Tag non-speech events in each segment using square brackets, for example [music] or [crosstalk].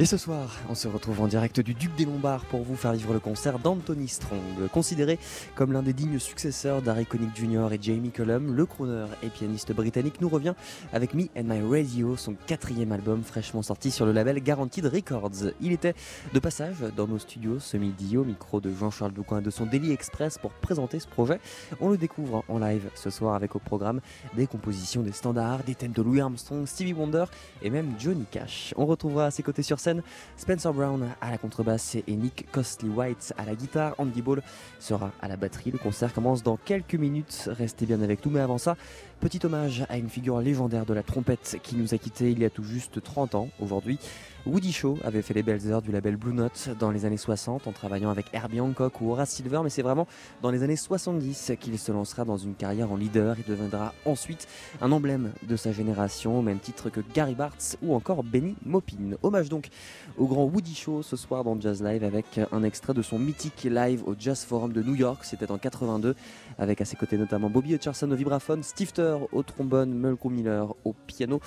Et ce soir, on se retrouve en direct du Duc des Lombards pour vous faire vivre le concert d'Anthony Strong. Considéré comme l'un des dignes successeurs d'Harry Connick Jr. et Jamie Cullum, le crooner et pianiste britannique nous revient avec Me and My Radio, son quatrième album fraîchement sorti sur le label Guaranteed Records. Il était de passage dans nos studios ce midi au micro de Jean-Charles Doucoin de son Daily Express pour présenter ce projet. On le découvre en live ce soir avec au programme des compositions des standards, des thèmes de Louis Armstrong, Stevie Wonder et même Johnny Cash. On retrouvera à ses côtés sur scène Spencer Brown à la contrebasse et Nick Costly White à la guitare. Andy Ball sera à la batterie. Le concert commence dans quelques minutes. Restez bien avec nous, mais avant ça, petit hommage à une figure légendaire de la trompette qui nous a quittés il y a tout juste 30 ans aujourd'hui. Woody Shaw avait fait les belles heures du label Blue Note dans les années 60 en travaillant avec Herbie Hancock ou Horace Silver, mais c'est vraiment dans les années 70 qu'il se lancera dans une carrière en leader et deviendra ensuite un emblème de sa génération, au même titre que Gary Bartz ou encore Benny Maupin. Hommage donc au grand Woody Shaw ce soir dans Jazz Live avec un extrait de son mythique live au Jazz Forum de New York, c'était en 82, avec à ses côtés notamment Bobby Hutcherson au vibraphone, Steve Au trombone, Malcolm Miller au piano.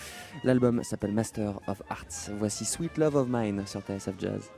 L'album s'appelle Master of Arts. Voici Sweet Love of Mine sur TSF Jazz.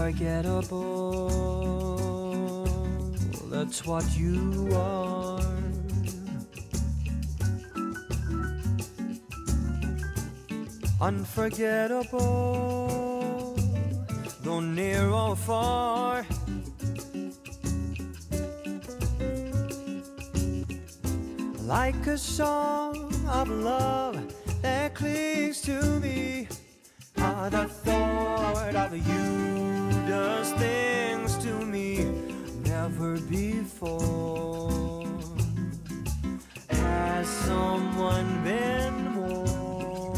Unforgettable. That's what you are. Unforgettable, though near or far. Like a song of love that clings to me. Ah, the thought of you before. Has someone been more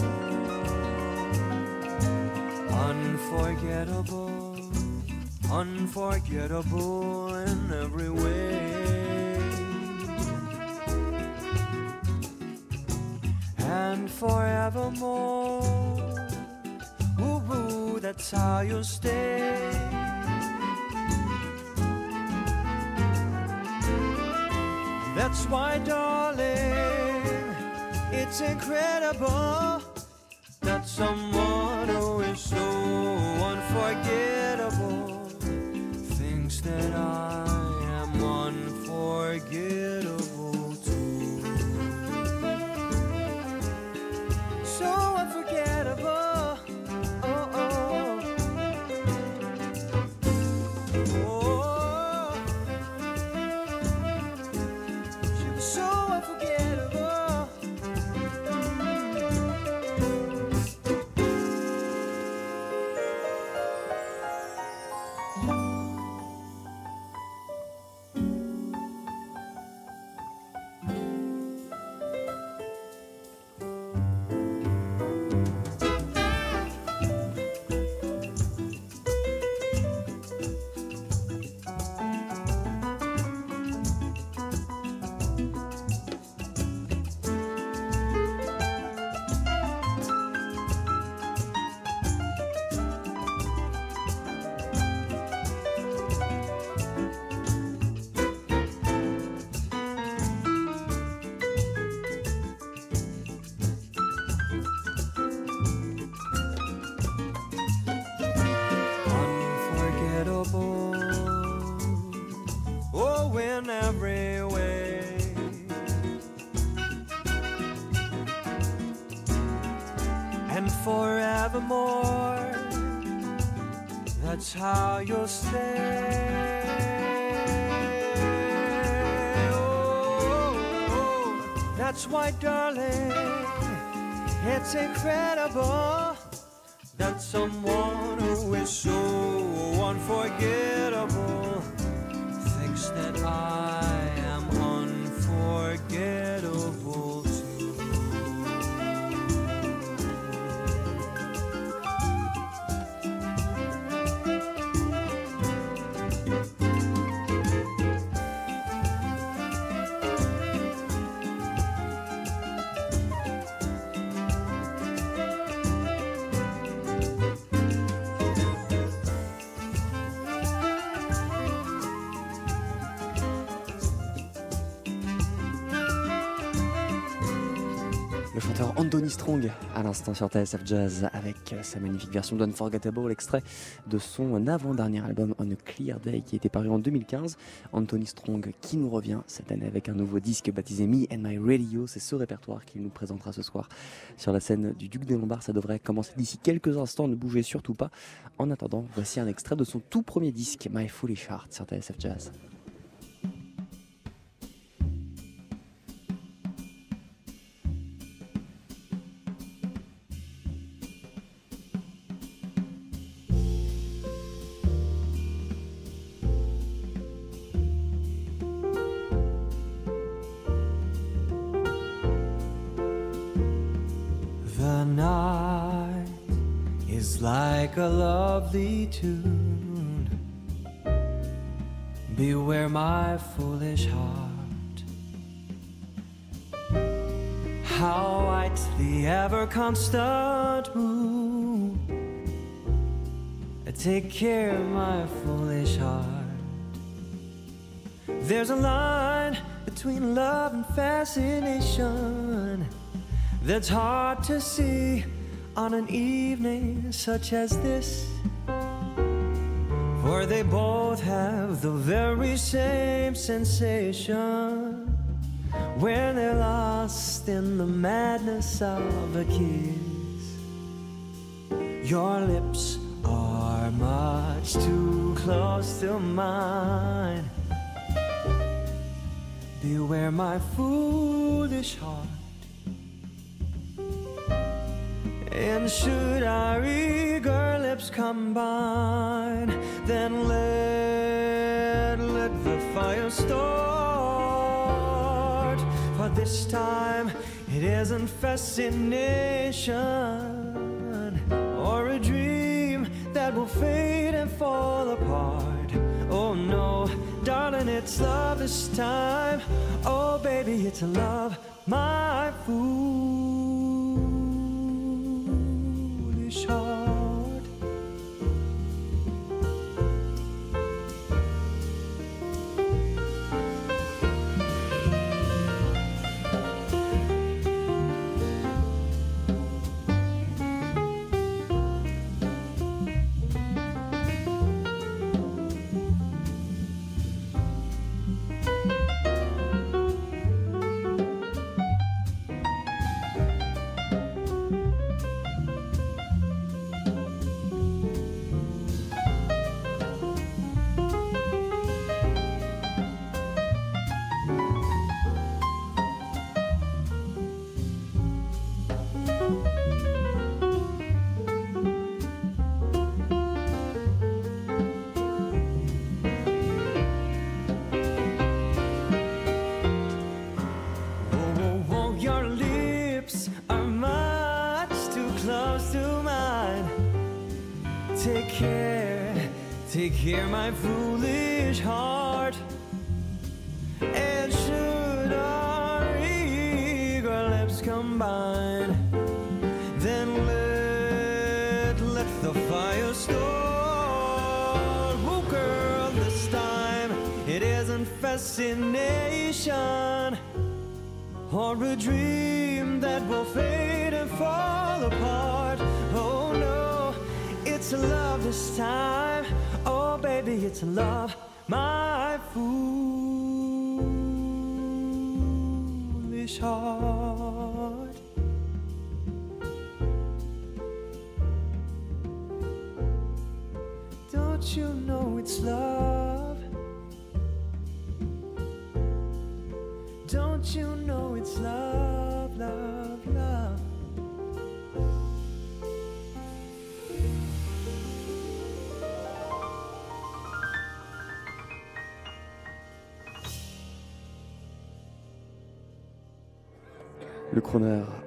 unforgettable, unforgettable in every way? and forevermore. Ooh, ooh, that's how you'll stay. That's why, darling, it's incredible that someone in every way. And forevermore. That's how you'll stay. Oh, oh, oh, that's why, darling, it's incredible that someone who is so unforgettable that I À l'instant sur TSF Jazz, avec sa magnifique version d'Unforgettable, extrait de son avant-dernier album On a Clear Day qui était paru en 2015. Anthony Strong qui nous revient cette année avec un nouveau disque baptisé Me and My Radio. C'est ce répertoire qu'il nous présentera ce soir sur la scène du Duc des Lombards. Ça devrait commencer d'ici quelques instants, ne bougez surtout pas. En attendant, voici un extrait de son tout premier disque, My Foolish Heart, sur TSF Jazz. Like a lovely tune. Beware my foolish heart. How white the ever constant moon. Take care, my foolish heart. There's a line between love and fascination that's hard to see on an evening such as this. where they both have the very same sensation when they're lost in the madness of a kiss. Your lips are much too close to mine. Beware my foolish heart. And should our eager lips combine, then let, let the fire start. For this time it isn't fascination or a dream that will fade and fall apart. Oh no, darling, it's love this time. Oh baby, it's love, my foolish heart.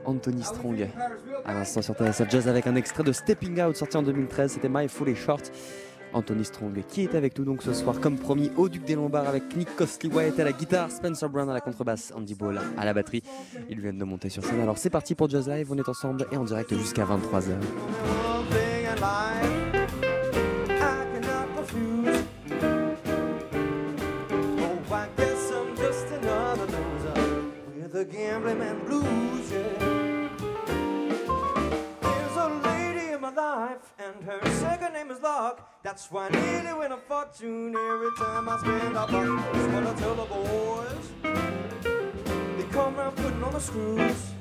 Anthony Strong, à l'instant sur TSF Jazz avec un extrait de Stepping Out sorti en 2013, c'était My Fully Short. Anthony Strong qui est avec nous donc ce soir comme promis au Duc des Lombards avec Nick Costly Wyatt à la guitare, Spencer Brown à la contrebasse, Andy Ball à la batterie. Ils viennent de monter sur scène. Alors c'est parti pour Jazz Live, on est ensemble et en direct jusqu'à 23h. Gambling man blues. Yeah. There's a lady in my life, and her second name is Luck. That's why I nearly win a fortune every time I spend a buck. What I tell the boys. They come around putting on the screws.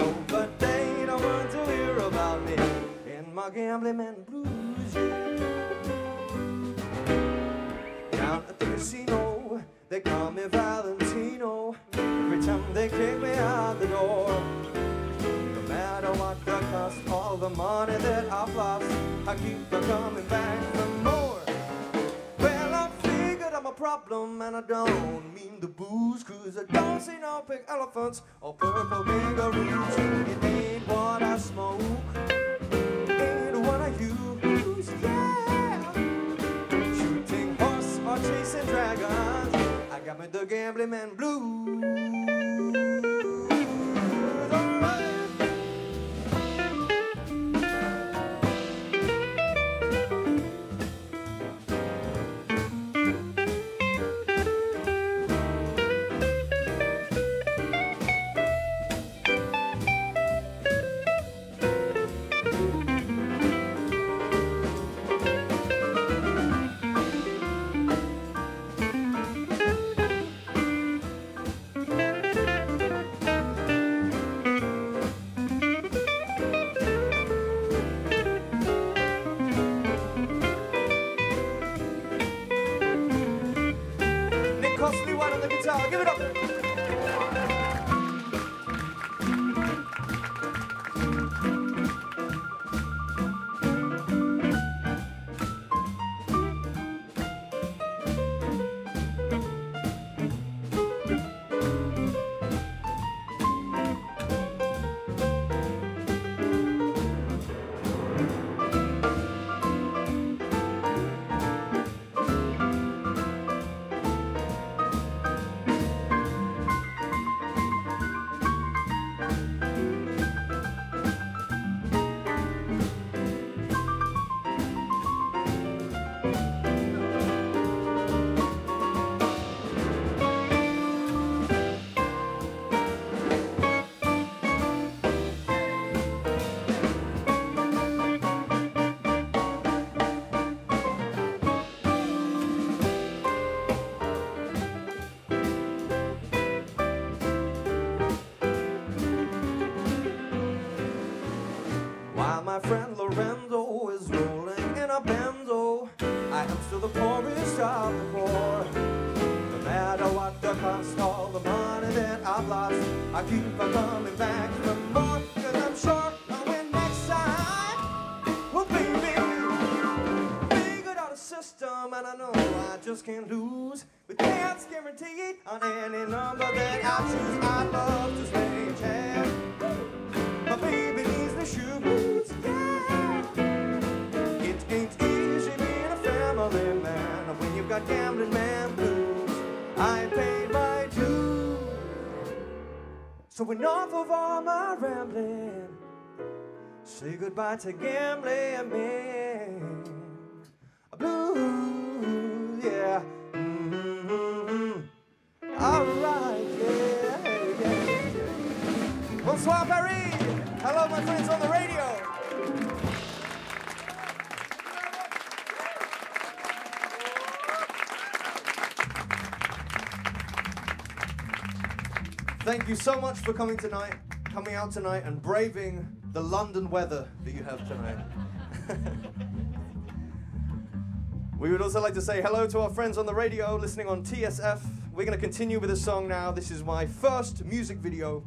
Oh, but they don't want to hear about me and my gambling man blues. Yeah. Down at the casino, they call me Valentino. Every time they kick me out the door. No matter what the cost, all the money that I've lost, I keep on coming back for more. Well, I figured I'm a problem, and I don't mean the booze, cause I don't see no pink elephants or purple kangaroos. It ain't what I smoke, Me the gambling man blues. Give it up. Say goodbye to gambling man blues, yeah. Mm-hmm. All right, yeah, yeah. Bonsoir Paris. Hello, my friends on the radio. Thank you so much for coming tonight, coming out tonight and braving the London weather that you have tonight. [laughs] we would also like to say hello to our friends on the radio listening on TSF. We're going to continue with a song now. This is my first music video,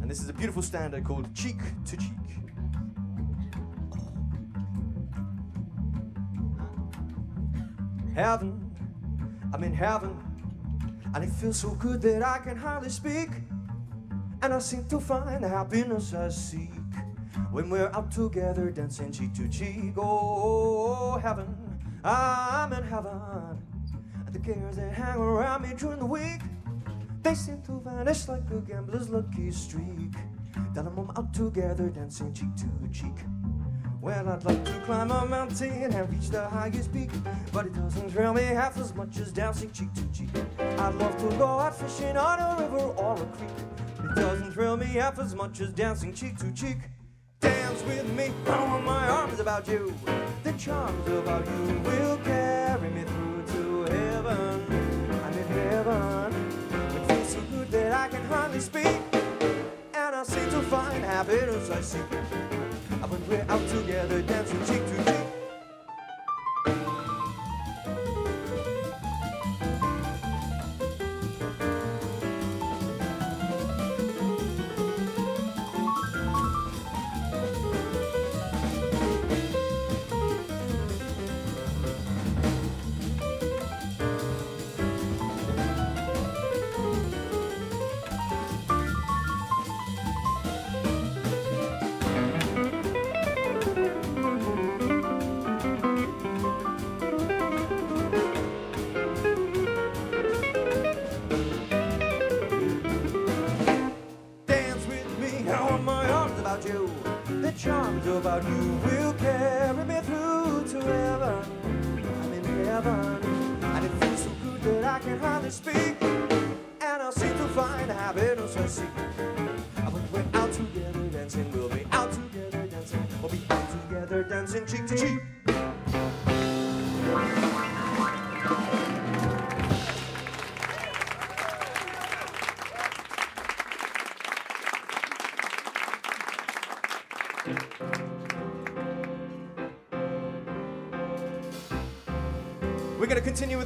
and this is a beautiful standard called Cheek to Cheek. Heaven, I'm in heaven, and it feels so good that I can hardly speak. And I seem to find happiness I seek when we're out together dancing cheek to cheek. Oh, heaven, I'm in heaven. The cares that hang around me during the week, they seem to vanish like a gambler's lucky streak. Then I'm out together dancing cheek to cheek. Well, I'd like to climb a mountain and reach the highest peak, but it doesn't thrill me half as much as dancing cheek to cheek. I'd love to go out fishing on a river or a creek. It doesn't thrill me half as much as dancing cheek to cheek. Dance with me, throw my arms about you. The charms about you will carry me through to heaven. I'm in heaven. It feels so good that I can hardly speak. And I seem to find happiness I seek. When we're out together dancing cheek to cheek.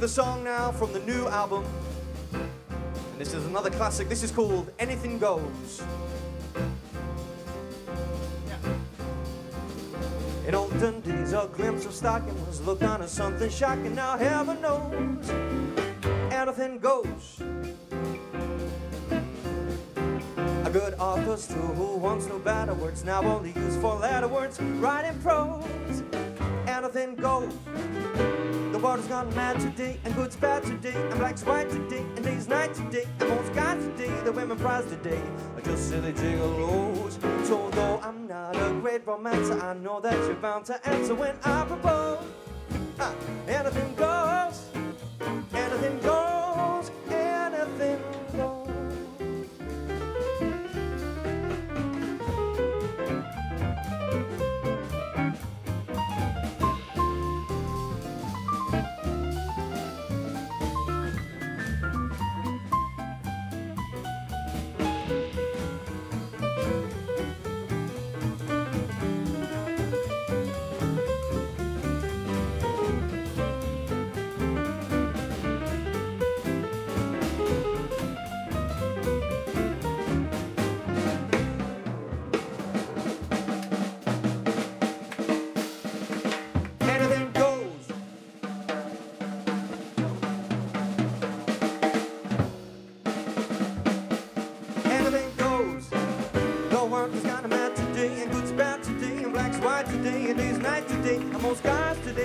With a song now from the new album. And This is another classic. This is called Anything Goes. Yeah. In olden days, a glimpse of stocking was looked on as something shocking. Now heaven knows, anything goes. A good author's too who wants no better words, now only use four letter words, writing prose. Anything goes. Water's gone mad today, and good's bad today, and black's white today, and day's night today, and most guys today, the women prize today are just silly gigolos. So though I'm not a great romancer, I know that you're bound to answer when I propose. Ah, anything goes,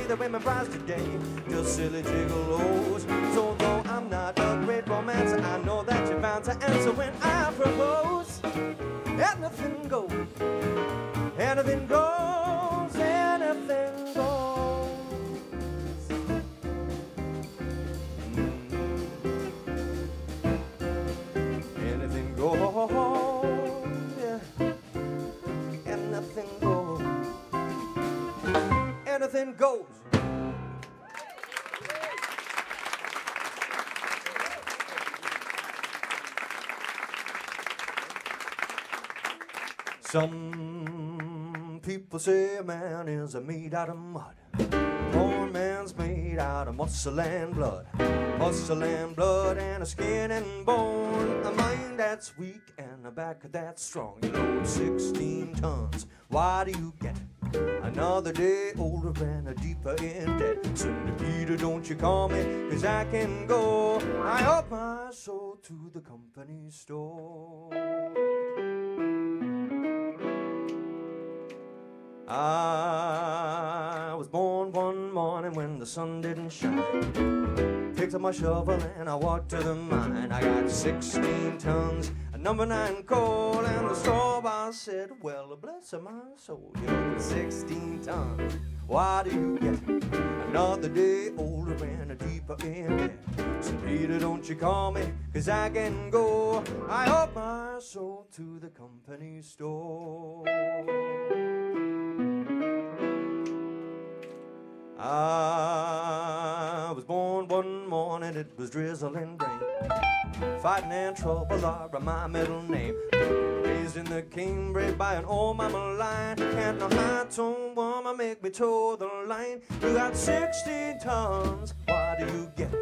the women prize today, just silly gigolos. People say a man is made out of mud. Poor man's made out of muscle and blood. Muscle and blood and a skin and bone. A mind that's weak and a back that's strong. You load 16 tons. Why do you get another day older and a deeper in debt? Saint Peter, don't you call me, cause I can go. I up my soul to the company store. I was born one morning when the sun didn't shine. Picked up my shovel and I walked to the mine. I got 16 tons of number nine coal, and the store boss said, Well, bless my soul, you're 16 tons. Why do you get another day older and a deeper in debt? So, Peter, don't you call me, cause I can go. I hope my soul to the company store. I was born one morning, it was drizzling rain. Fighting and trouble are my middle name. Raised in the Cambridge by an old mama line. Can't no high tone woman make me toe the line. You got 16 tons, why do you get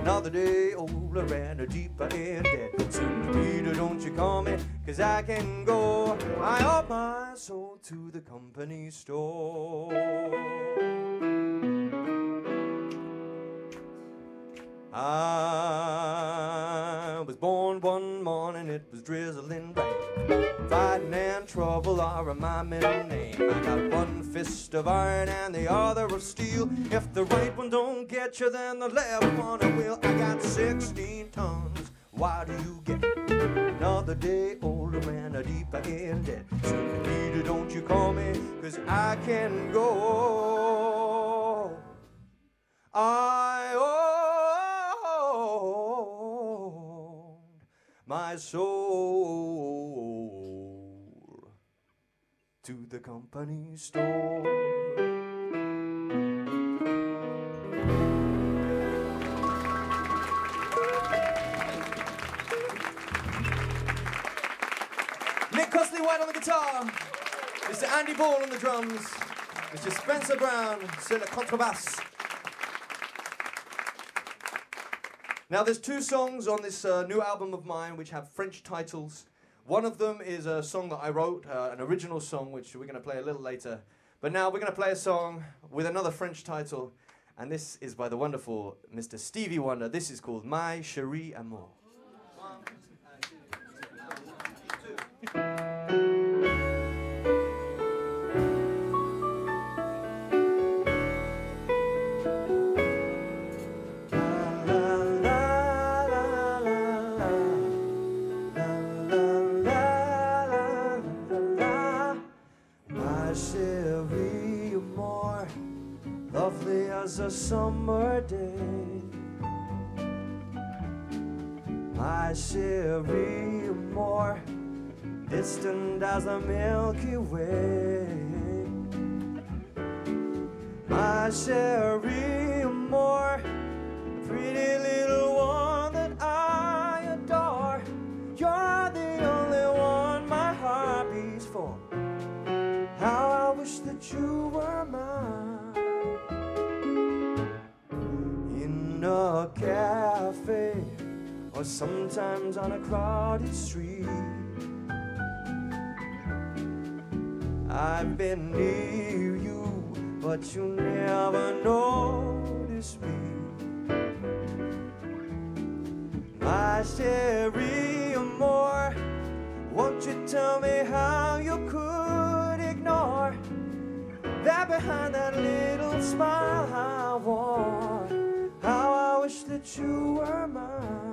another day older and a deeper in debt? Saint Peter, don't you call me, cause I can go. I owe my soul to the company store. I was born one morning, it was drizzling rain. Fighting and trouble are my middle name. I got one fist of iron and the other of steel. If the right one don't get you, then the left one will. I got 16 tons. Why do you get another day older and a deeper in debt? Saint Peter, don't you call me, cause I can go. I owe my soul to the company store. Nick Costley-White on the guitar, Mr. Andy Ball on the drums, Mr. Spencer Brown sur le contrebasse. Now, there's two songs on this uh, new album of mine which have French titles. One of them is a song that I wrote, uh, an original song, which we're going to play a little later. But now we're going to play a song with another French title, and this is by the wonderful Mr. Stevie Wonder. This is called My Cherie Amour. A summer day. My chérie, more distant as the Milky Way. My chérie, more pretty or sometimes on a crowded street. I've been near you, but you never notice me. My chérie amour, won't you tell me how you could ignore that behind that little smile I wore? How I wish that you were mine.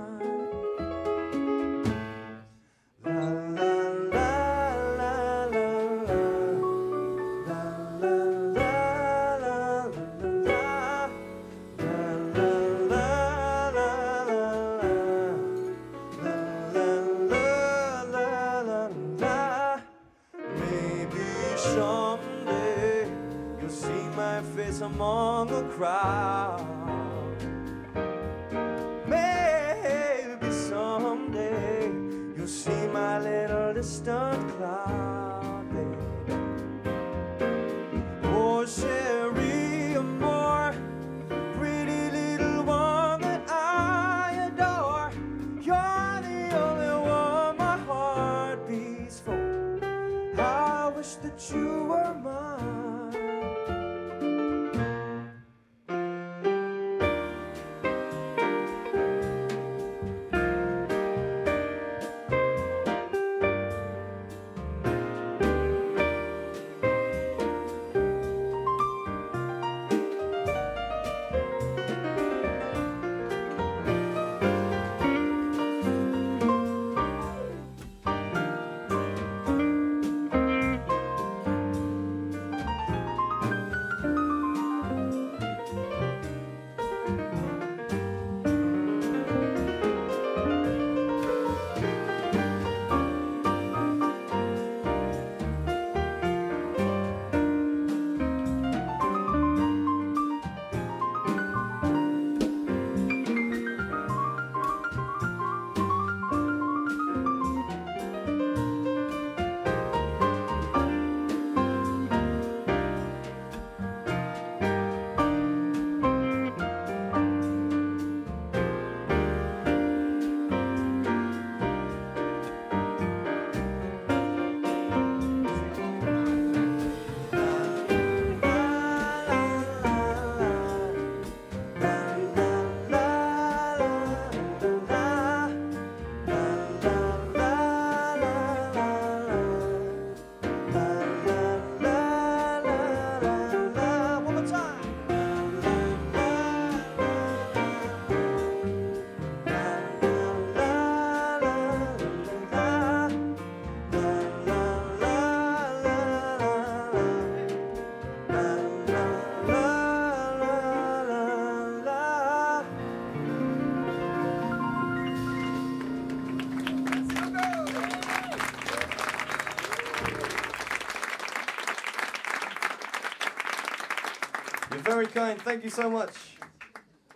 Very kind. Thank you so much.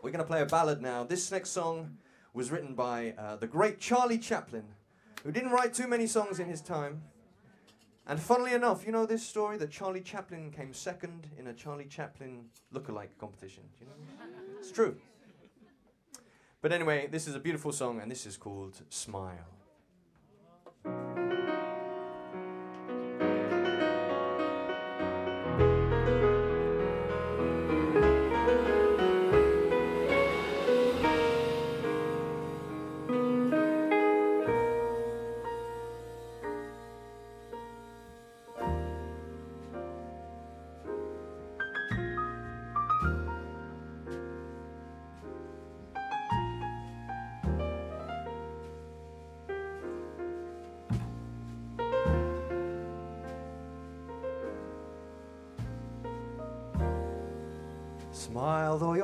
We're going to play a ballad now. This next song was written by uh, the great Charlie Chaplin, who didn't write too many songs in his time. And funnily enough, you know this story that Charlie Chaplin came second in a Charlie Chaplin lookalike competition. You know? It's true. But anyway, this is a beautiful song, and this is called Smile.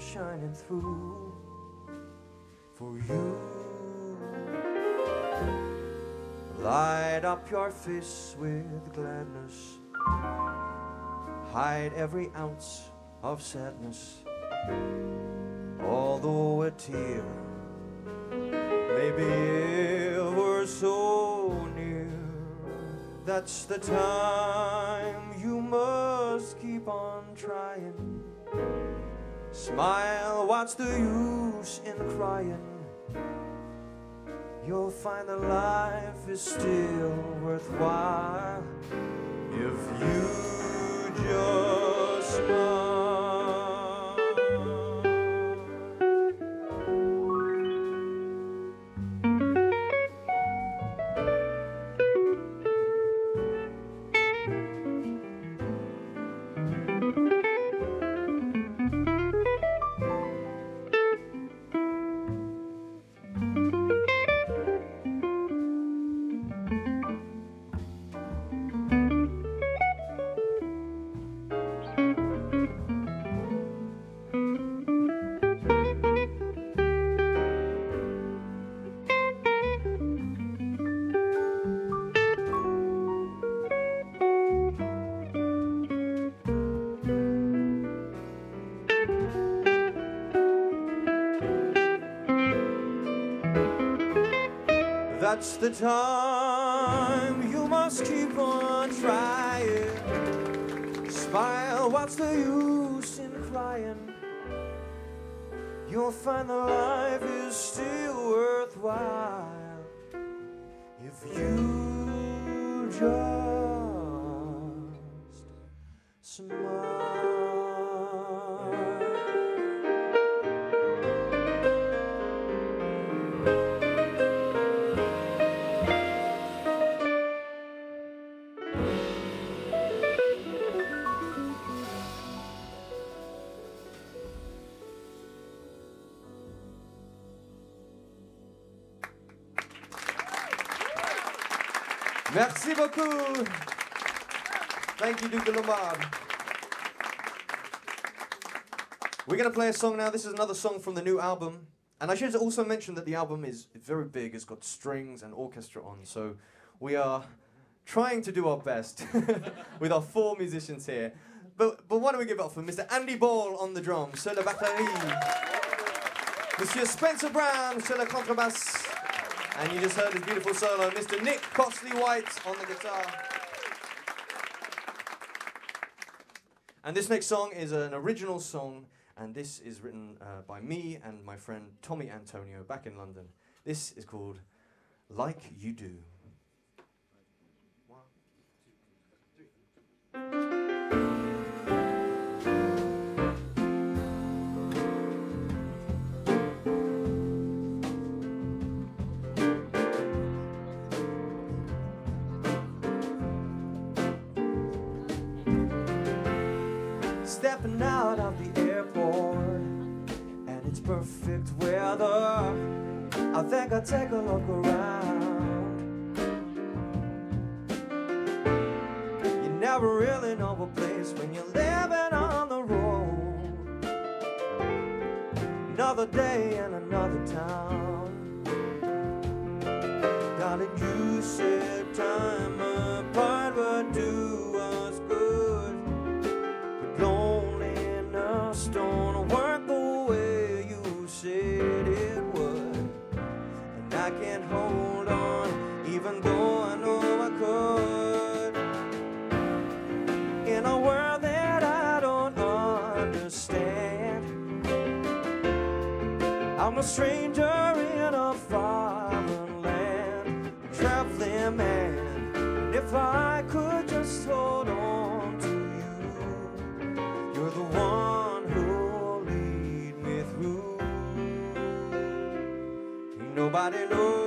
shining through for you. Light up your face with gladness, hide every ounce of sadness, although a tear may be ever so near. That's the time you must keep on trying. Smile, what's the use in crying? You'll find that life is still worthwhile if you just smile. That's the time you must keep on trying. Smile, what's the use in crying? You'll find that life is still worthwhile if you Duke de We're going to play a song now. This is another song from the new album. And I should also mention that the album is very big. It's got strings and orchestra on. So we are trying to do our best [laughs] with our four musicians here. But, but why don't we give up for Mr. Andy Ball on the drums, sur la batterie. Monsieur Spencer Brown sur la contrebasse. And you just heard his beautiful solo, Mr. Nick Costley White on the guitar. And this next song is an original song, and this is written uh, by me and my friend Tommy Antonio back in London. This is called Like You Do. Perfect weather. I think I'll take a look around. You never really know a place when you're living on the road. Another day in another town. Understand, I'm a stranger in a foreign land, a traveling man. And if I could just hold on to you, you're the one who'll lead me through. Nobody knows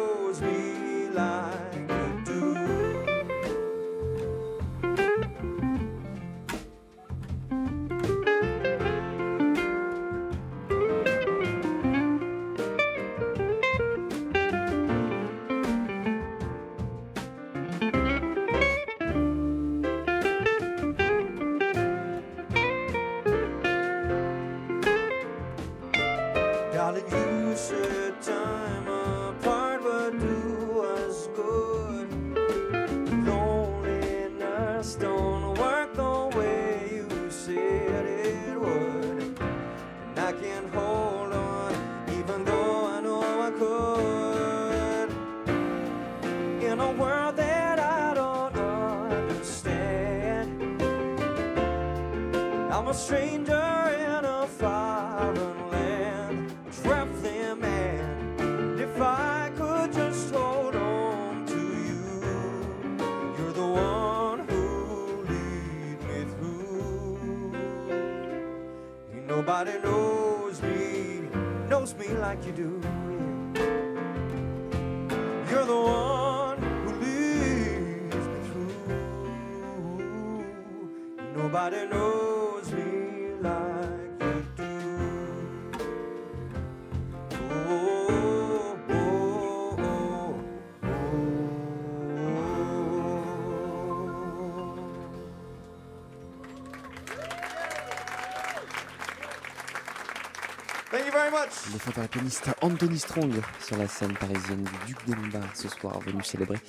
Le fantastique pianiste Anthony Strong sur la scène parisienne du Duc des Lombards ce soir, venu célébrer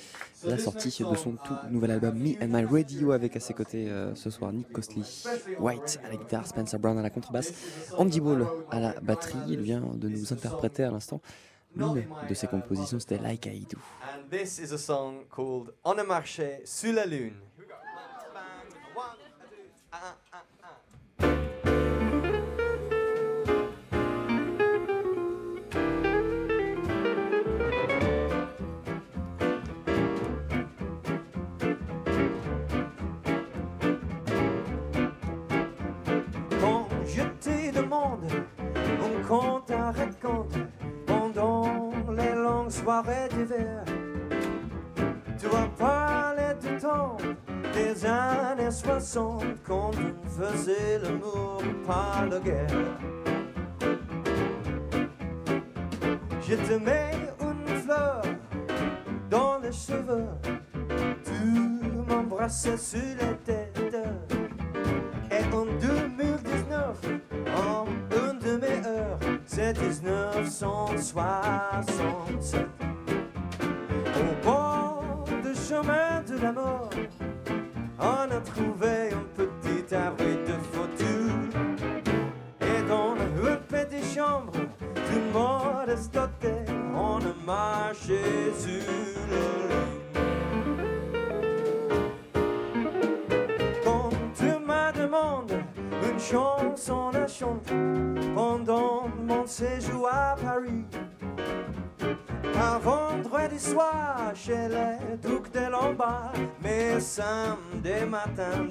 la sortie de son tout nouvel album Me and My Radio avec à ses côtés euh, ce soir Nick Costley, White à la guitare, Spencer Brown à la contrebasse, Andy Ball à la batterie. Il vient de nous interpréter à l'instant l'une de ses compositions, c'était Like I Do. And this is a song called On a marché sous la lune. On compte un raconte pendant les longues soirées d'hiver. Tu vas parler du temps des années 60 quand on faisait l'amour par la guerre. Je te mets une fleur dans les cheveux, tu m'embrassais sur la tête. soir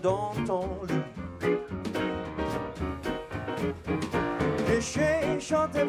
dans ton lit. Et j'ai chanté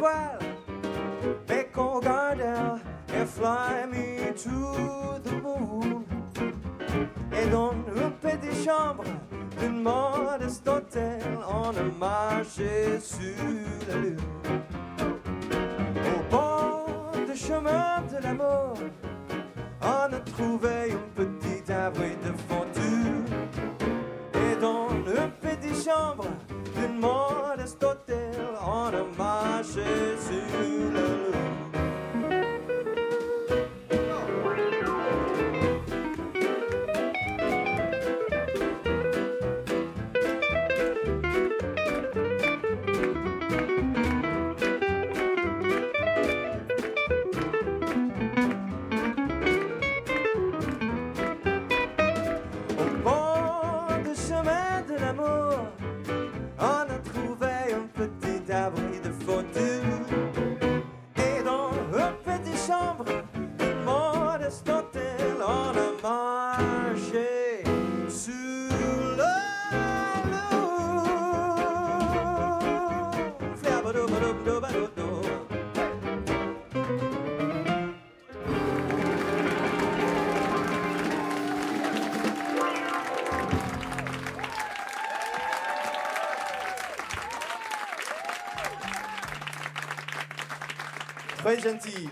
soyez gentils.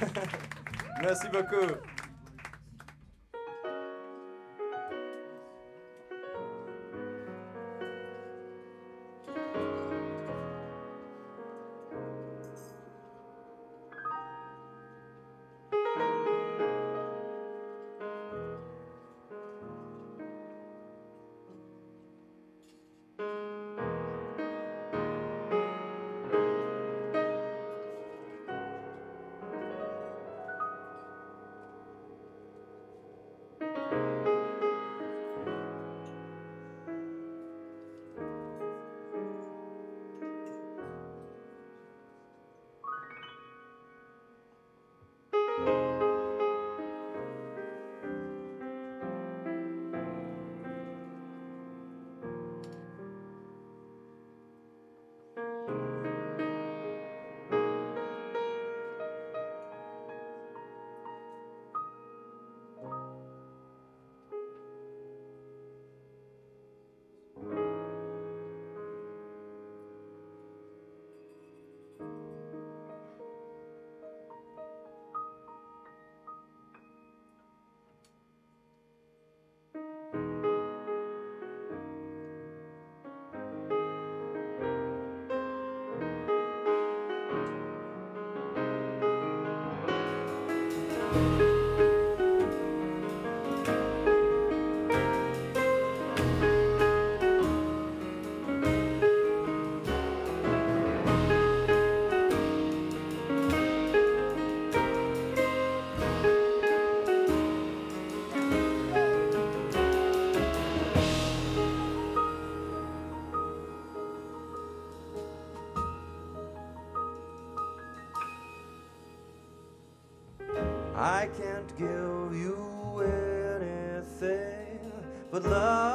[laughs] Merci beaucoup. can't give you anything but love.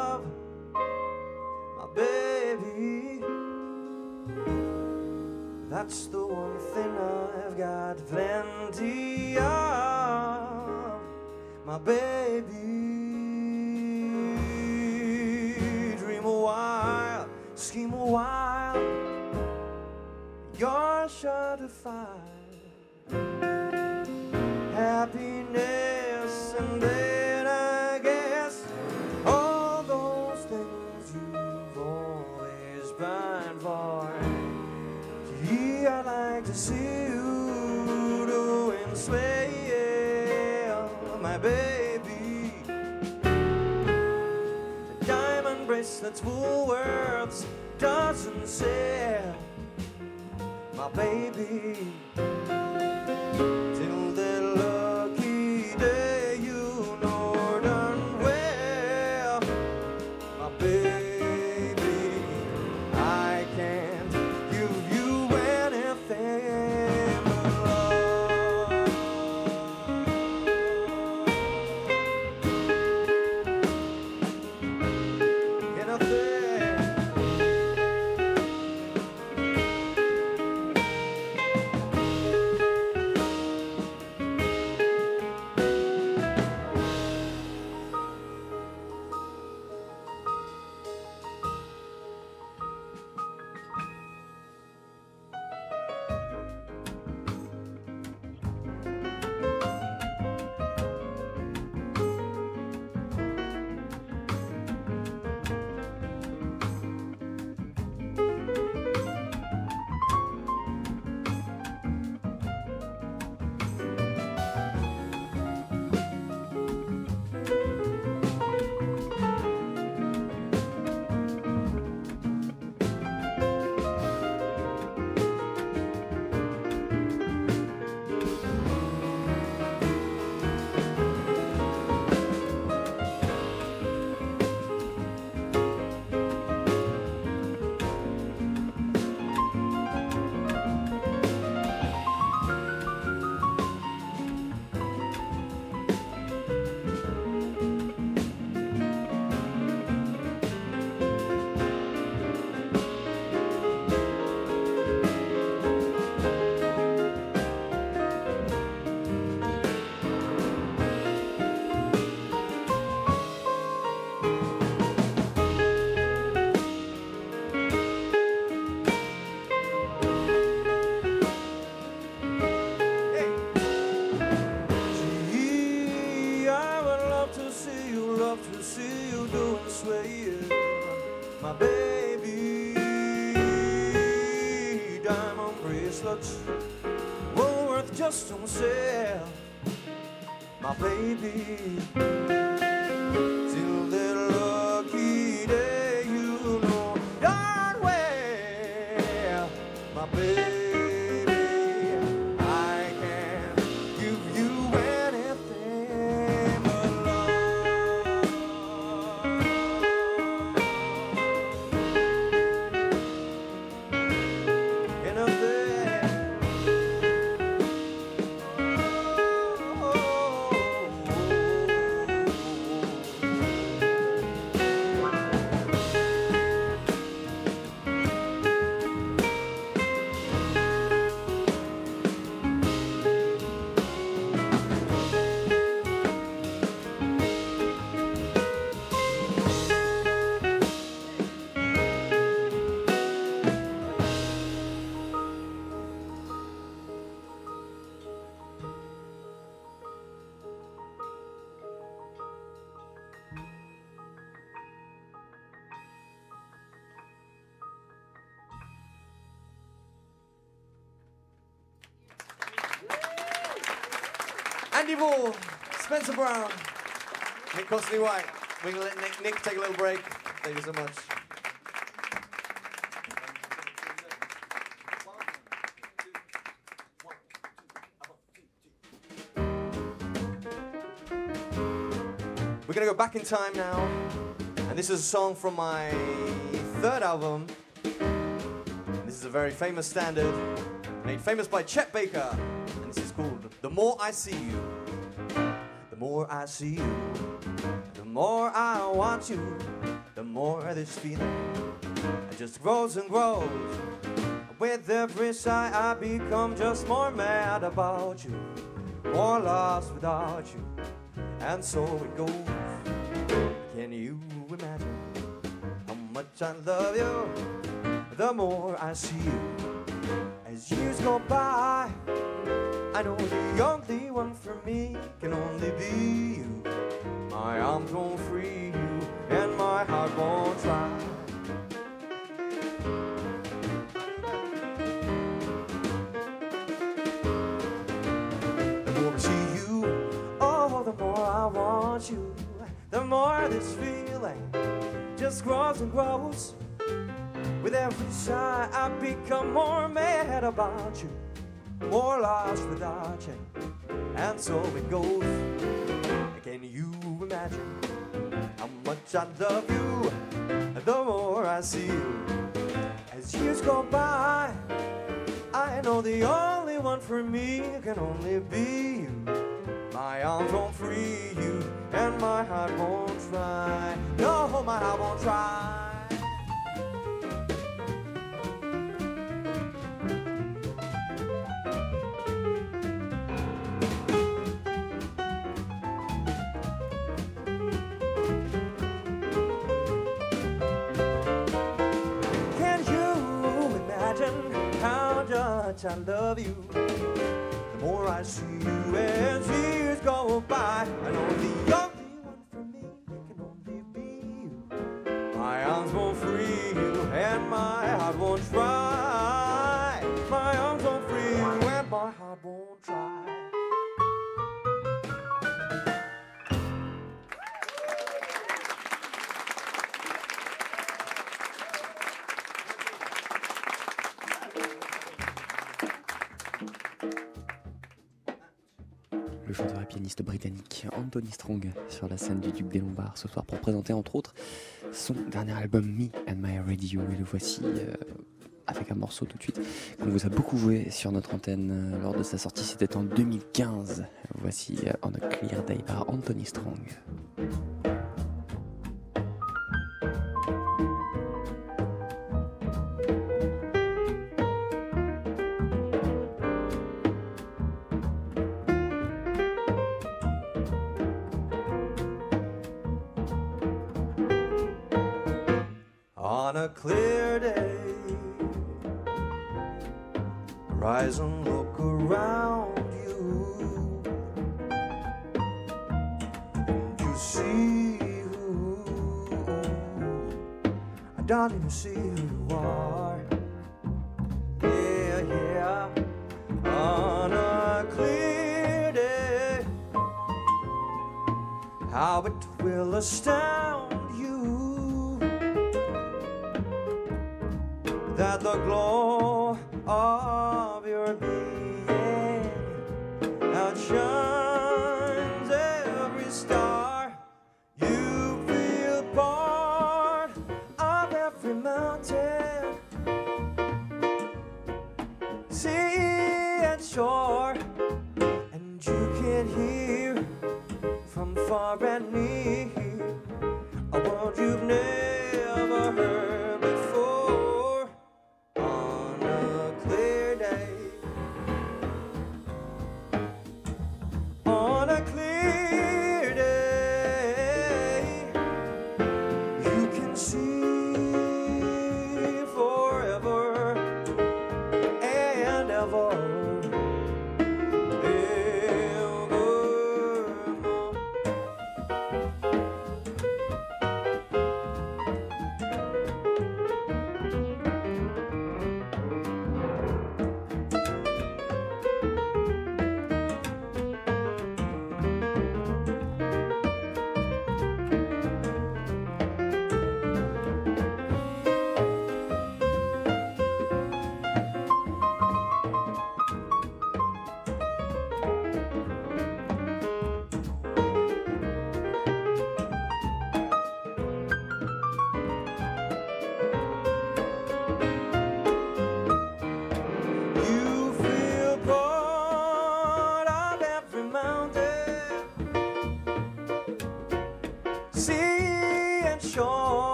price that's Woolworths doesn't say My baby. Andy Ball, Spencer Brown, Nick Costley-White. We're gonna let Nick, Nick take a little break. Thank you so much. We're gonna go back in time now, and this is a song from my third album. This is a very famous standard, made famous by Chet Baker, and this is called The More I See You. More I see you, the more I want you, the more this feeling just grows and grows. With every sigh, I become just more mad about you, more lost without you, and so it goes. Can you imagine how much I love you? The more I see you, as years go by, I know the only one for me can only be you. My arms won't free you, and my heart won't try. The more I see you, oh, the more I want you. The more this feeling just grows and grows. With every sigh, I become more mad about you, more lost without you, and so it goes. Can you imagine how much I love you? The more I see you, as years go by, I know the only one for me can only be you. My arms won't free you, and my heart won't try. No, my heart won't try. Much I love you? The more I see you as years go by, I know the Anthony Strong sur la scène du Duc des Lombards ce soir pour présenter entre autres son dernier album Me and My Radio. Et le voici euh, avec un morceau tout de suite qu'on vous a beaucoup joué sur notre antenne euh, lors de sa sortie. C'était en 2015 voici euh, On a Clear Day par Anthony Strong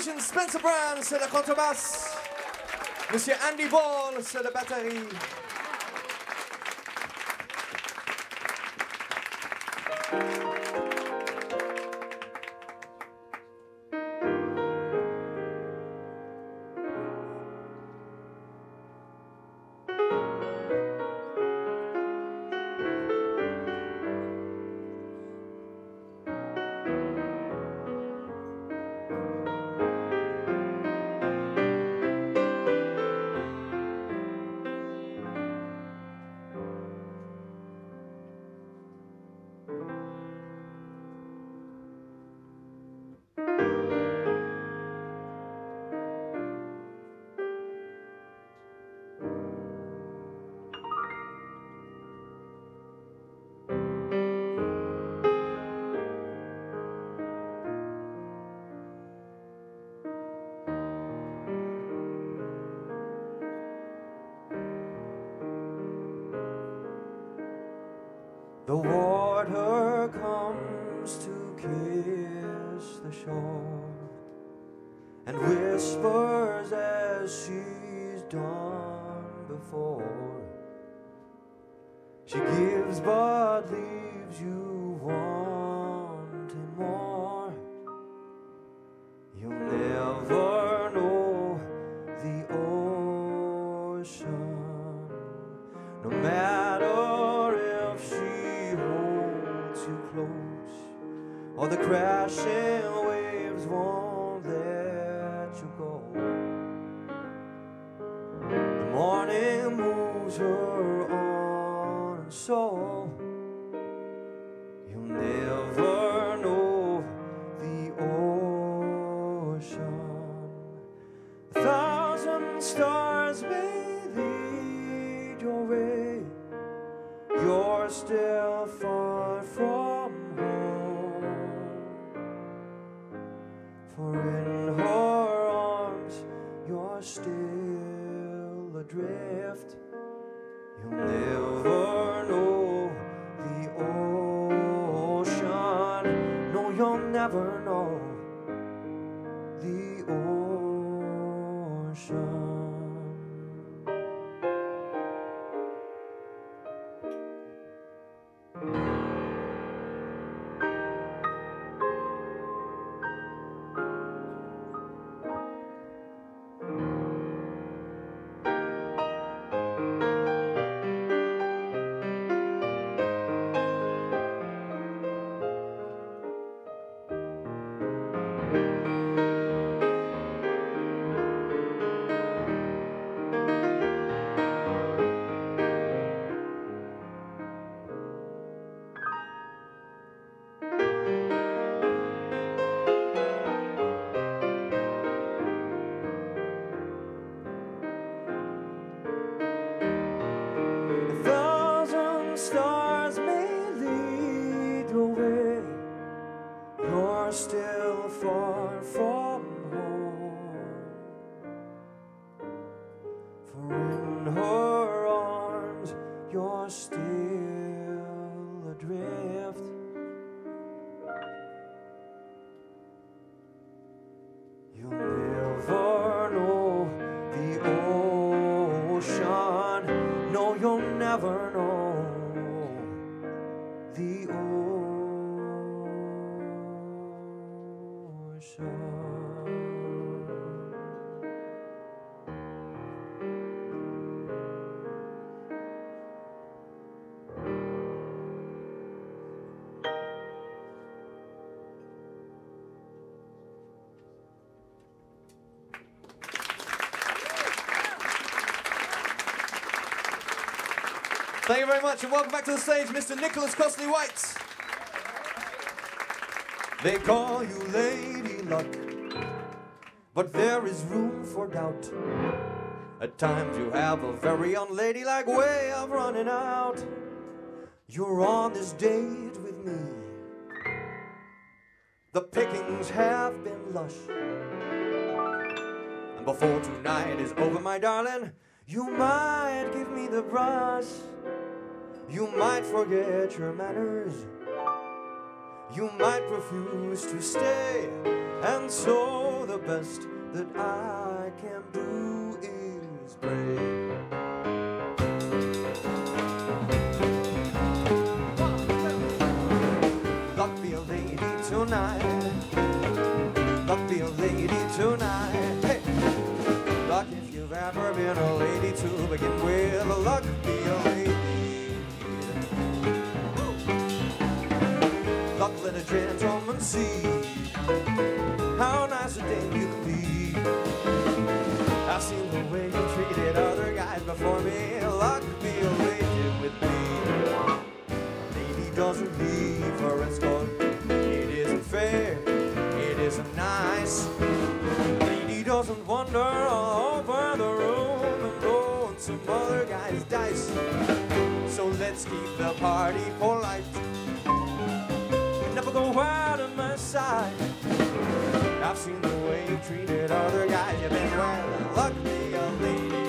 Spencer Brown, c'est la contrebasse. Monsieur Andy Ball, c'est la batterie. Much and welcome back to the stage, Mr. Nicholas Costley-White. They call you Lady Luck, but there is room for doubt. At times you have a very unladylike way of running out. You're on this date with me. The pickings have been lush. And before tonight is over, my darling, you might give me the brush. You might forget your manners. You might refuse to stay. And so the best that I can do is pray. Luck be a lady tonight. Luck be a lady tonight. Hey! Luck if you've ever been a lady to begin with. Luck Luck let a gentleman see how nice a dame you can be. I've seen the way you treated other guys before me. Luck be a lady with me. Lady doesn't leave her escort. It isn't fair. It isn't nice. Lady doesn't wander all over the room and roll some other guy's dice. So let's keep the party polite. Of my sight. I've seen the way you treated other guys. You've been well. Luck be a lady.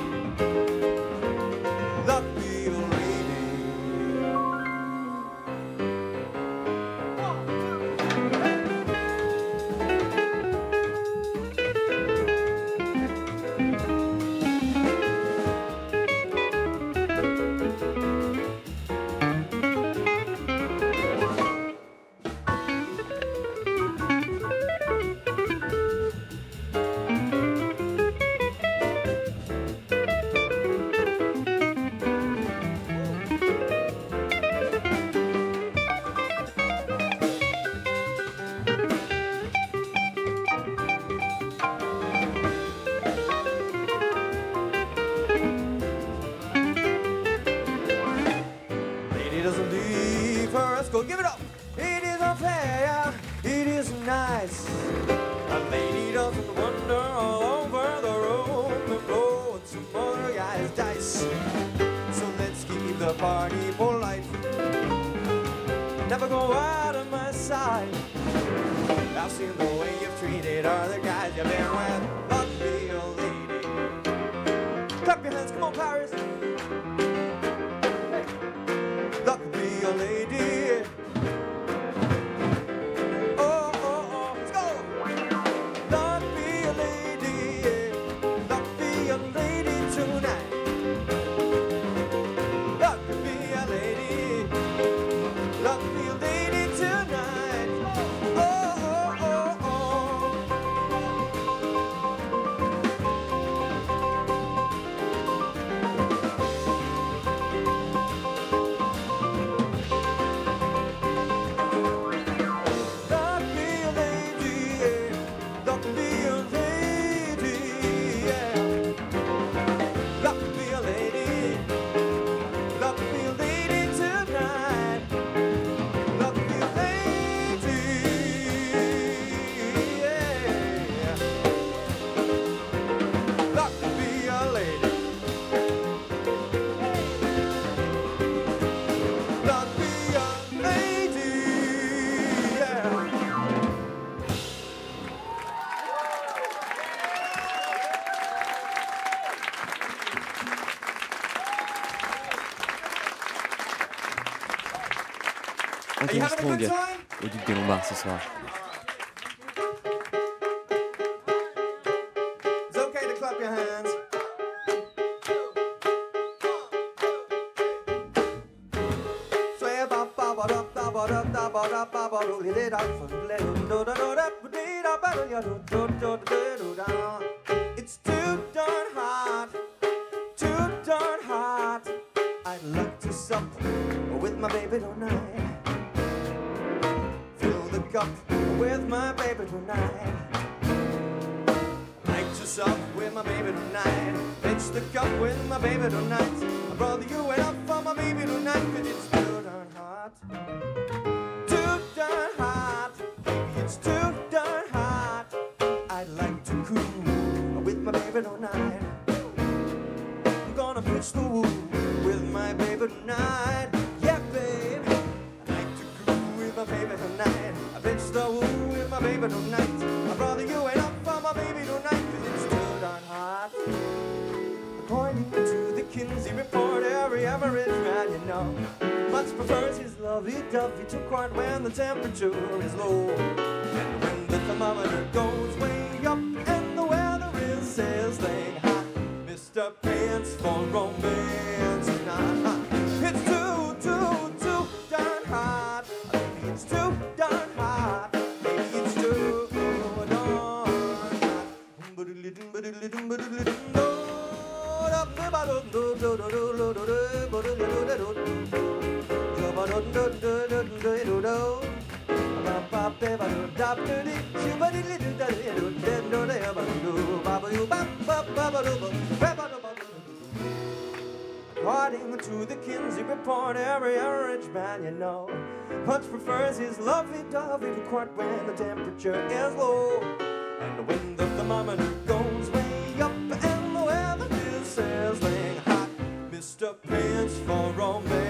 Ya do do do do do da. It's too darn hot, too darn hot. I'd like to sup with my baby tonight. Cup with my baby tonight like to sup with my baby tonight. Pitch the cup with my baby tonight. I Brother, you went up for my baby tonight, cause it's too darn hot. Too darn hot. Baby, it's too darn hot. I'd like to cool with my baby tonight. I'm gonna pitch the woo with my baby tonight. Baby tonight. My brother, you ain't up for my baby tonight, cause it's too darn hot. According to the Kinsey report, every average man you know much prefers his lovey-dovey to quart when the temperature is low. And when the thermometer goes way up and the weather is sizzling hot, Mr. Pants for romance According to the Kinsey report, every rich man you know much prefers his lovey-dovey to court when the temperature is low. And when the thermometer goes Prince for romance.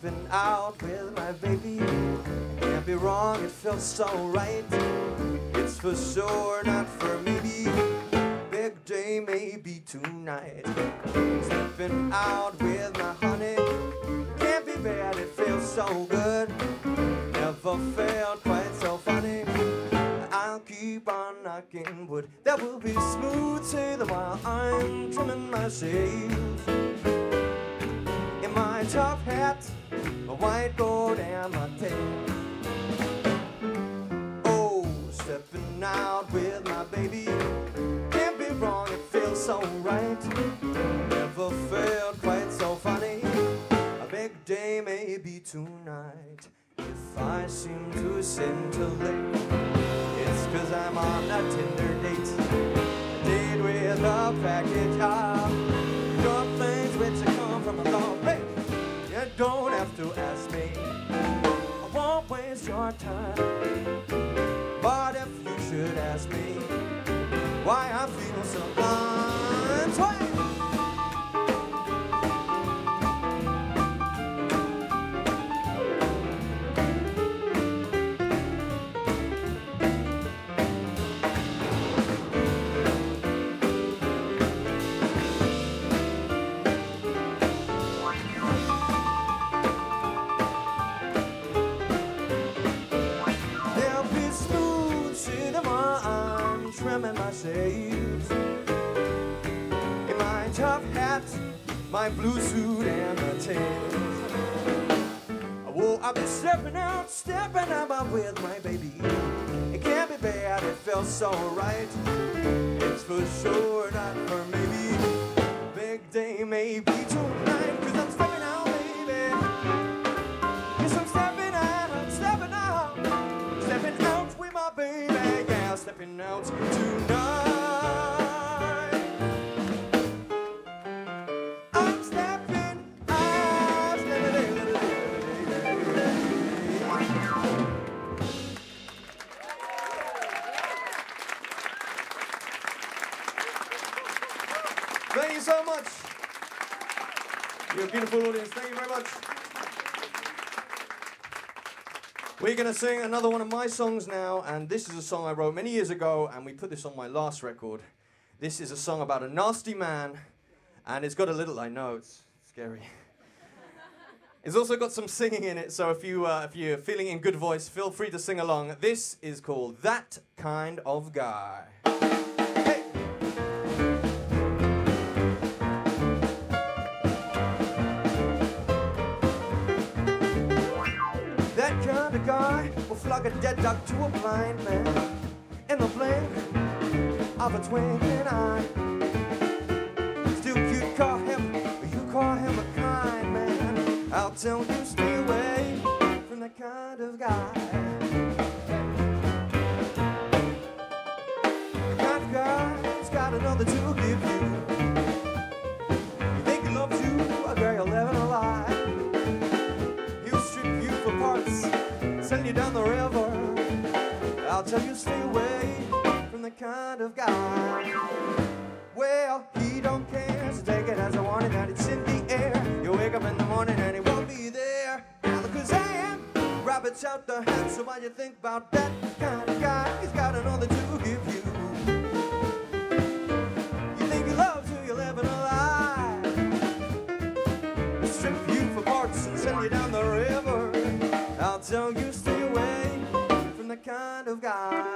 Stepping out with my baby. Can't be wrong, it feels so right. It's for sure, not for maybe. Big day, maybe tonight. Stepping out with my honey. Can't be bad, it feels so good. Never felt quite so funny. I'll keep keep on knocking wood that will be smooth sailing while I'm trimming my sails. In my top hat, a white gold and my tail. Oh, stepping out with my baby. Can't be wrong, it feels so right. Never felt quite so funny. A big day may be tonight. If I seem to scintillate, it's cause I'm on a Tinder date. A date with a package of things which come from a long way. You don't to ask me. I won't waste your time. But if you should ask me why I feel so blind, I'm trimming my sails. In my top hat, my blue suit, and my tails. Oh, I've been stepping out, stepping out with my baby. It can't be bad, it felt so right. It's for sure not for maybe. Big day maybe tonight, stepping out tonight. Thank you so much. You're a beautiful audience. Thank you very much. We're going to sing another one of my songs now, and this is a song I wrote many years ago, and we put this on my last record. This is a song about a nasty man, and it's got a little, I know, it's scary. [laughs] It's also got some singing in it, so if, you, uh, if you're feeling in good voice, feel free to sing along. This is called That Kind of Guy. Guy will flog a dead duck to a blind man in the blink of a twinkling eye. Still, you call him, you call him a kind man. I'll tell you, stay away from that kind of guy. The kind of guy has got another to give. You you down the river. I'll tell you, stay away from the kind of guy. Well, he don't care, so take it as a warning that it's in the air. You wake up in the morning and he won't be there. Alakazam, rabbits out the hat, so what you think about that kind of guy? He's got another to give you. You think he loves you, you're living a lie. Strip you for parts and send you down the river. I'll tell you, of guy.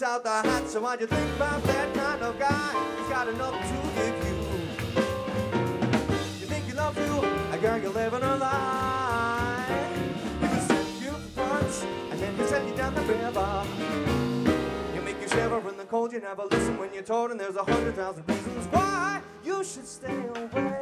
Rabbits out the hat. So why'd you think about that kind of guy? He's got enough to give you. You think he loves you? A girl, you're living a lie. He can send you for punch, and then he send you down the river. You make you shiver in the cold. You never listen when you're told, and there's a hundred thousand reasons why you should stay away.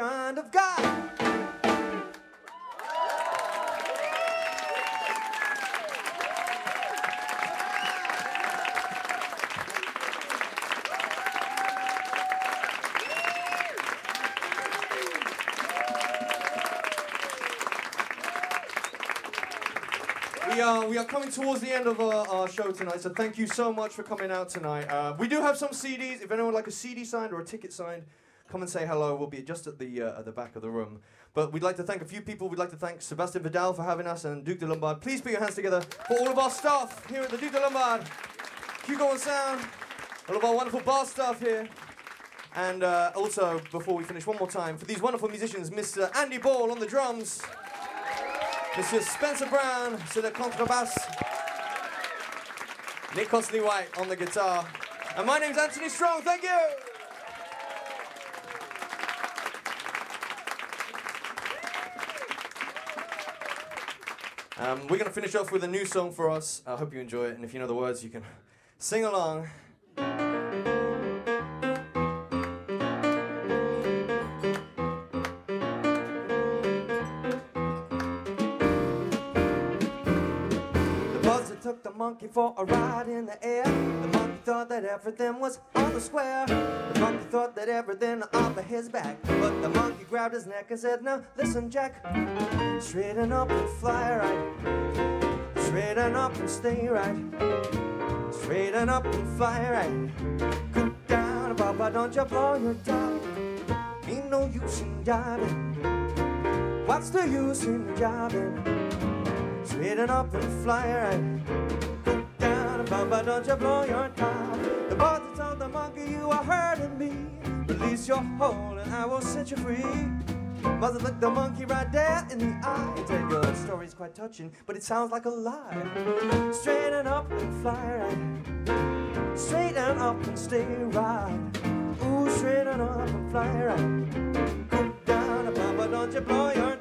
Kind of. We are, we are coming towards the end of our, our show tonight, so thank you so much for coming out tonight. Uh, we do have some CDs. If anyone would like a CD signed or a ticket signed, come and say hello. We'll be just at the uh, at the back of the room. But we'd like to thank a few people. We'd like to thank Sebastian Vidal for having us and Duc des Lombards. Please put your hands together for all of our staff here at the Duc des Lombards, Hugo and Sound, all of our wonderful bar staff here. And uh, also, before we finish, one more time, for these wonderful musicians, Mr. Andy Ball on the drums, Mr. Spencer Brown sur the contrabass, Nick Costley-White on the guitar, and my name's Anthony Strong. Thank you. Um, we're gonna finish off with a new song for us. I hope you enjoy it, and if you know the words, you can sing along. The buzzer took the monkey for a ride in the air. The thought that everything was on the square. The monkey thought that everything off of his back. But the monkey grabbed his neck and said, Now listen, Jack. Straighten up and fly right. Straighten up and stay right. Straighten up and fly right. Go down, Papa, don't you blow your top. Ain't no use in jiving. What's the use in jiving? Straighten up and fly right. Go down, don't you blow your top. The buzzer told the monkey you are hurting me. Release your hold and I will set you free. Mother looked the monkey right there in the eye said, Your story's quite touching, but it sounds like a lie. Straighten up and fly right. Straighten up and stay right. Ooh, straighten up and fly right. Go down, Papa, don't you blow your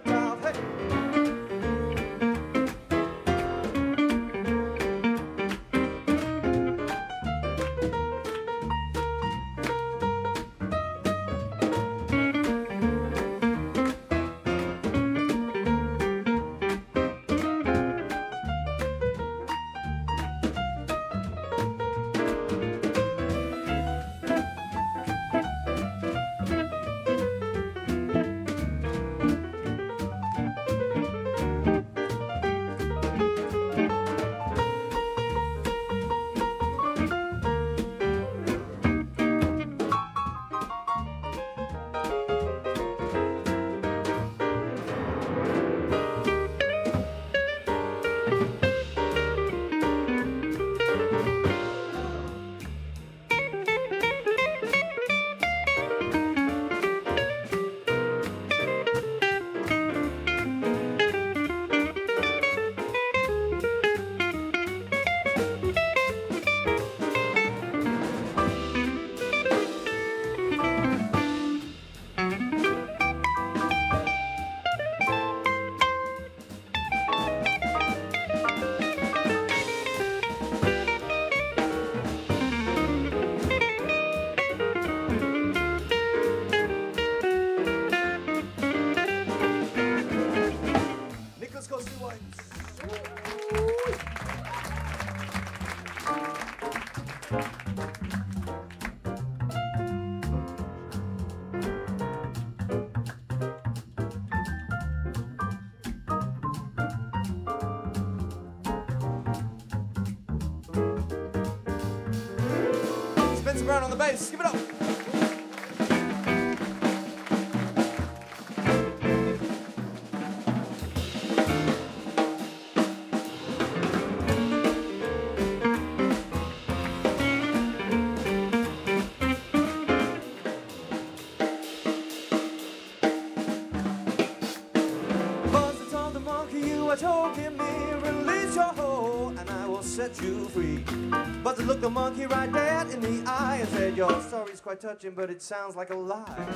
looked the monkey right dead in the eye and said, Your story's quite touching, but it sounds like a lie.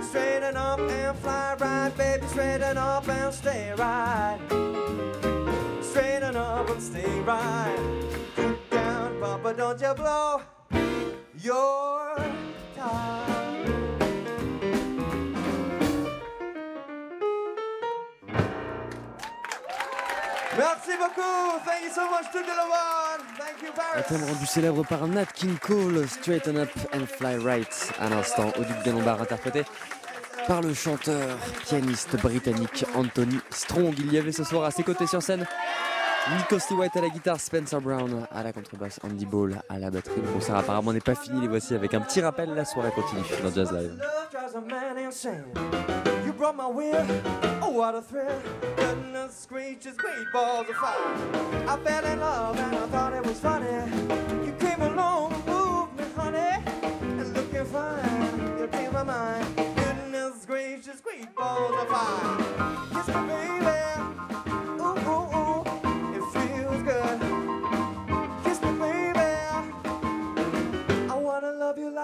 Straighten up and fly right, baby. Straighten up and stay right. Straighten up and stay right. Get down, Papa, don't you blow your top. Merci beaucoup. Thank you so much, Duke de Un thème rendu célèbre par Nat King Cole, Straighten Up and Fly Right, à l'instant, au Duc des Lombards, interprété par le chanteur, pianiste britannique Anthony Strong. Il y avait ce soir à ses côtés sur scène Nick White à la guitare, Spencer Brown à la contrebasse, Andy Ball à la batterie. Le concert apparemment n'est pas fini, les voici avec un petit rappel, la soirée continue dans Jazz Live. Brought my will, oh what a thrill. Goodness screeches, great balls of fire. I fell in love and I thought it was funny. You came along and moved me, honey. And looking fine, you changed my mind. Goodness gracious, great balls of fire. Kiss me, baby.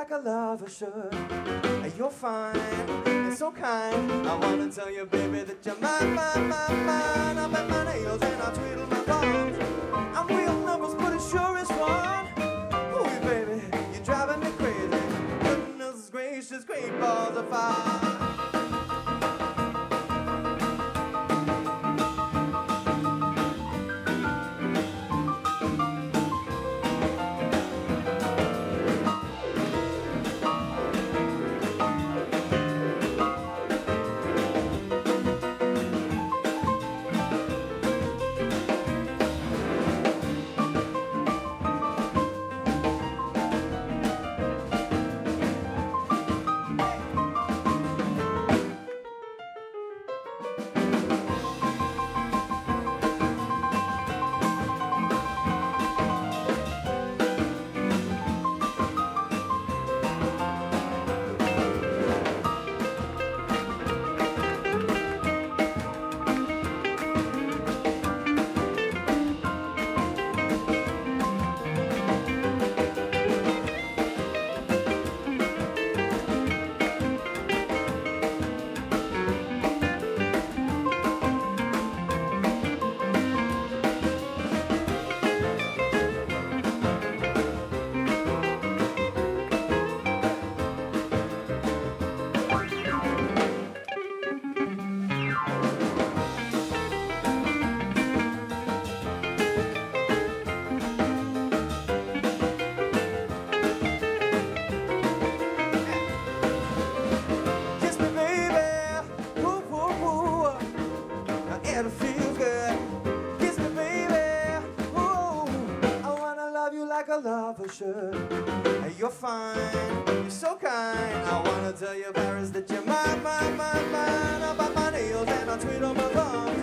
Like a lover should. You're fine and so kind. I wanna tell you, baby, that you're mine, mine, mine, mine. I bite my nails and I twiddle my thumbs. I'm real nervous, but it sure is fun. Ooh, baby, you're driving me crazy. Goodness gracious, great balls of fire. You're so kind. I wanna tell you, Paris, that you're mine, mine, mine, mine. I bite my nails and I twiddle my thumbs.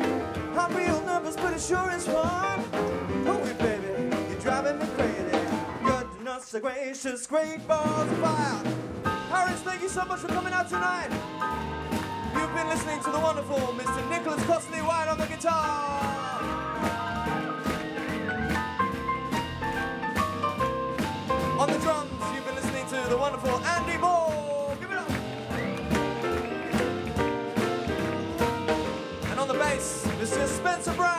I'm real nervous, but it sure is fun. Oh, baby, you're driving me crazy. Goodness gracious, great balls of fire. Paris, thank you so much for coming out tonight. You've been listening to the wonderful Mr. Nicholas Costley White on the guitar. Wonderful Andy Moore. Give it up. And on the bass, Mr. Spencer Brown.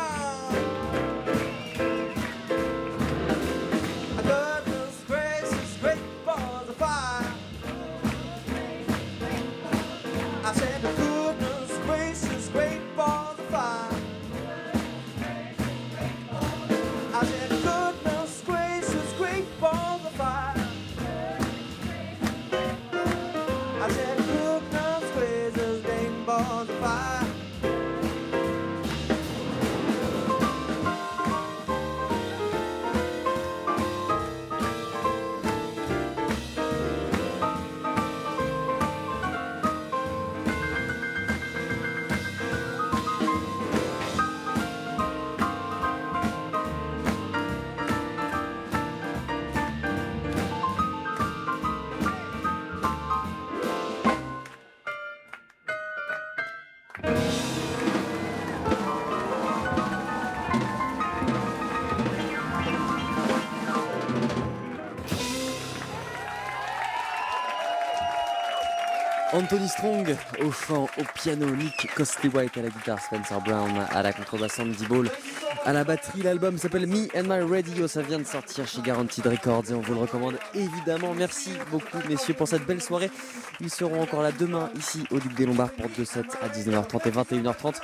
Anthony Strong au chant, au piano, Nick Costly White à la guitare, Spencer Brown à la contrebasse, Andy Ball à la batterie. L'album s'appelle Me and My Radio, ça vient de sortir chez Guaranteed Records et on vous le recommande évidemment. Merci beaucoup messieurs pour cette belle soirée. Ils seront encore là demain ici au Duc des Lombards pour 2 à 19h30 et 21h30.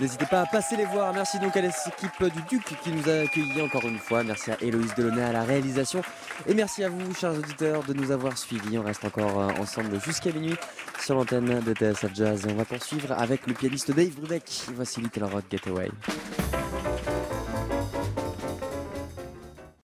N'hésitez pas à passer les voir. Merci donc à l'équipe du Duc qui nous a accueillis encore une fois. Merci à Héloïse Delaunay à la réalisation. Et merci à vous, chers auditeurs, de nous avoir suivis. On reste encore euh, ensemble jusqu'à minuit sur l'antenne de TSF Jazz. On va poursuivre avec le pianiste Dave Brubeck. Voici Little Rock Getaway.